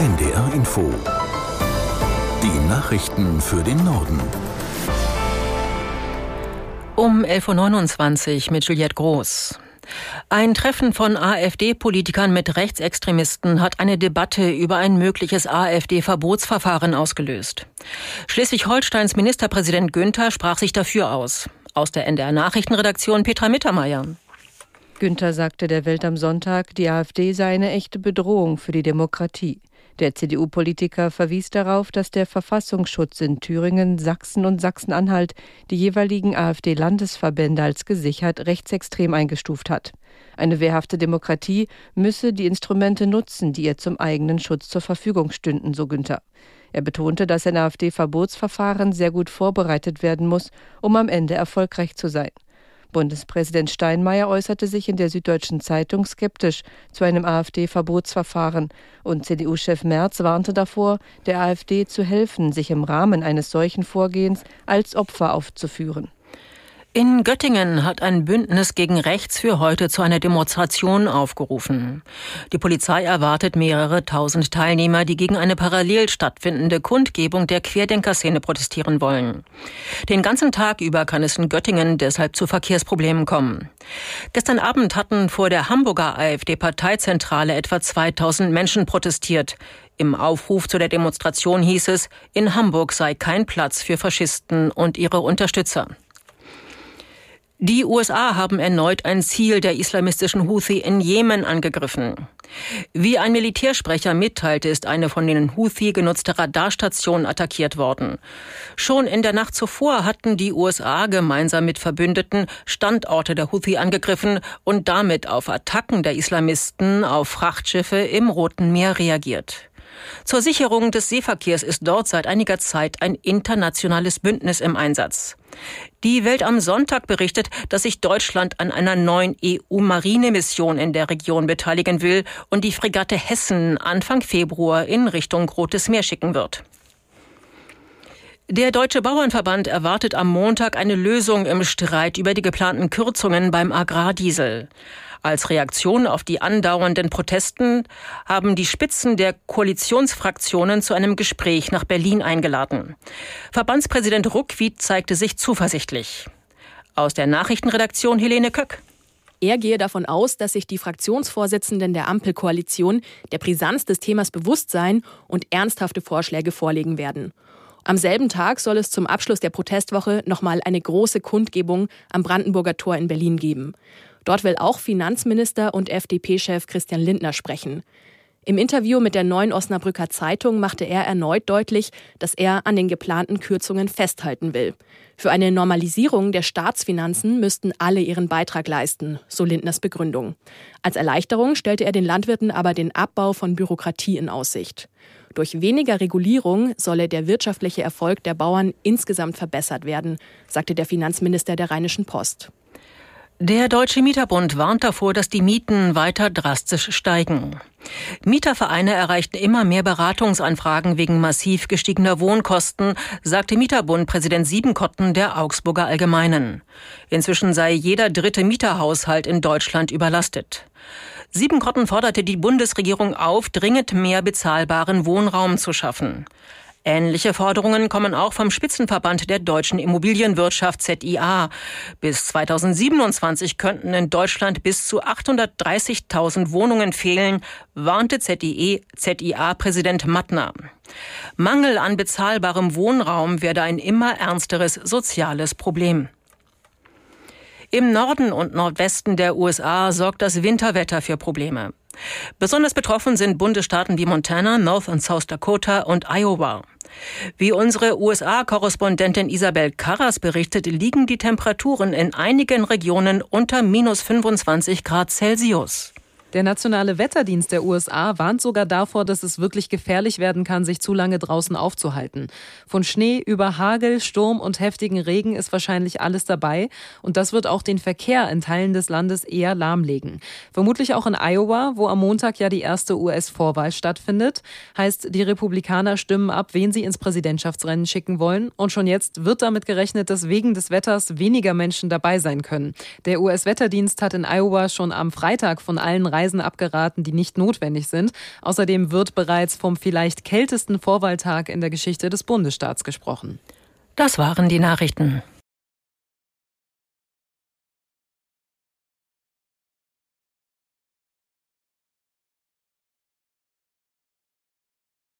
NDR Info. Die Nachrichten für den Norden. Um 11.29 Uhr mit Juliette Groß. Ein Treffen von AfD-Politikern mit Rechtsextremisten hat eine Debatte über ein mögliches AfD-Verbotsverfahren ausgelöst. Schleswig-Holsteins Ministerpräsident Günther sprach sich dafür aus. Aus der NDR Nachrichtenredaktion Petra Mittermeier. Günther sagte der Welt am Sonntag, die AfD sei eine echte Bedrohung für die Demokratie. Der CDU-Politiker verwies darauf, dass der Verfassungsschutz in Thüringen, Sachsen und Sachsen-Anhalt die jeweiligen AfD-Landesverbände als gesichert rechtsextrem eingestuft hat. Eine wehrhafte Demokratie müsse die Instrumente nutzen, die ihr zum eigenen Schutz zur Verfügung stünden, so Günther. Er betonte, dass ein AfD-Verbotsverfahren sehr gut vorbereitet werden muss, um am Ende erfolgreich zu sein. Bundespräsident Steinmeier äußerte sich in der Süddeutschen Zeitung skeptisch zu einem AfD-Verbotsverfahren und CDU-Chef Merz warnte davor, der AfD zu helfen, sich im Rahmen eines solchen Vorgehens als Opfer aufzuführen. In Göttingen hat ein Bündnis gegen Rechts für heute zu einer Demonstration aufgerufen. Die Polizei erwartet mehrere tausend Teilnehmer, die gegen eine parallel stattfindende Kundgebung der Querdenkerszene protestieren wollen. Den ganzen Tag über kann es in Göttingen deshalb zu Verkehrsproblemen kommen. Gestern Abend hatten vor der Hamburger AfD-Parteizentrale etwa 2000 Menschen protestiert. Im Aufruf zu der Demonstration hieß es, in Hamburg sei kein Platz für Faschisten und ihre Unterstützer. Die USA haben erneut ein Ziel der islamistischen Houthi in Jemen angegriffen. Wie ein Militärsprecher mitteilte, ist eine von den Houthi genutzte Radarstation attackiert worden. Schon in der Nacht zuvor hatten die USA gemeinsam mit Verbündeten Standorte der Houthi angegriffen und damit auf Attacken der Islamisten auf Frachtschiffe im Roten Meer reagiert. Zur Sicherung des Seeverkehrs ist dort seit einiger Zeit ein internationales Bündnis im Einsatz. Die Welt am Sonntag berichtet, dass sich Deutschland an einer neuen EU-Marinemission in der Region beteiligen will und die Fregatte Hessen Anfang Februar in Richtung Rotes Meer schicken wird. Der Deutsche Bauernverband erwartet am Montag eine Lösung im Streit über die geplanten Kürzungen beim Agrardiesel. Als Reaktion auf die andauernden Protesten haben die Spitzen der Koalitionsfraktionen zu einem Gespräch nach Berlin eingeladen. Verbandspräsident Ruckwied zeigte sich zuversichtlich. Aus der Nachrichtenredaktion Helene Köck. Er gehe davon aus, dass sich die Fraktionsvorsitzenden der Ampelkoalition der Brisanz des Themas bewusst sein und ernsthafte Vorschläge vorlegen werden. Am selben Tag soll es zum Abschluss der Protestwoche nochmal eine große Kundgebung am Brandenburger Tor in Berlin geben. Dort will auch Finanzminister und FDP-Chef Christian Lindner sprechen. Im Interview mit der Neuen Osnabrücker Zeitung machte er erneut deutlich, dass er an den geplanten Kürzungen festhalten will. Für eine Normalisierung der Staatsfinanzen müssten alle ihren Beitrag leisten, so Lindners Begründung. Als Erleichterung stellte er den Landwirten aber den Abbau von Bürokratie in Aussicht. Durch weniger Regulierung solle der wirtschaftliche Erfolg der Bauern insgesamt verbessert werden, sagte der Finanzminister der Rheinischen Post. Der Deutsche Mieterbund warnt davor, dass die Mieten weiter drastisch steigen. Mietervereine erreichten immer mehr Beratungsanfragen wegen massiv gestiegener Wohnkosten, sagte Mieterbund-Präsident Siebenkotten der Augsburger Allgemeinen. Inzwischen sei jeder dritte Mieterhaushalt in Deutschland überlastet. Siebenkotten forderte die Bundesregierung auf, dringend mehr bezahlbaren Wohnraum zu schaffen. Ähnliche Forderungen kommen auch vom Spitzenverband der deutschen Immobilienwirtschaft ZIA. Bis 2027 könnten in Deutschland bis zu 830.000 Wohnungen fehlen, warnte ZIA-Präsident Mattner. Mangel an bezahlbarem Wohnraum werde ein immer ernsteres soziales Problem. Im Norden und Nordwesten der USA sorgt das Winterwetter für Probleme. Besonders betroffen sind Bundesstaaten wie Montana, North und South Dakota und Iowa. Wie unsere USA-Korrespondentin Isabel Carras berichtet, liegen die Temperaturen in einigen Regionen unter minus 25 Grad Celsius. Der nationale Wetterdienst der USA warnt sogar davor, dass es wirklich gefährlich werden kann, sich zu lange draußen aufzuhalten. Von Schnee über Hagel, Sturm und heftigen Regen ist wahrscheinlich alles dabei. Und das wird auch den Verkehr in Teilen des Landes eher lahmlegen. Vermutlich auch in Iowa, wo am Montag ja die erste US-Vorwahl stattfindet. Heißt, die Republikaner stimmen ab, wen sie ins Präsidentschaftsrennen schicken wollen. Und schon jetzt wird damit gerechnet, dass wegen des Wetters weniger Menschen dabei sein können. Der US-Wetterdienst hat in Iowa schon am Freitag von allen Reisen abgeraten, die nicht notwendig sind. Außerdem wird bereits vom vielleicht kältesten Vorwahltag in der Geschichte des Bundesstaats gesprochen. Das waren die Nachrichten.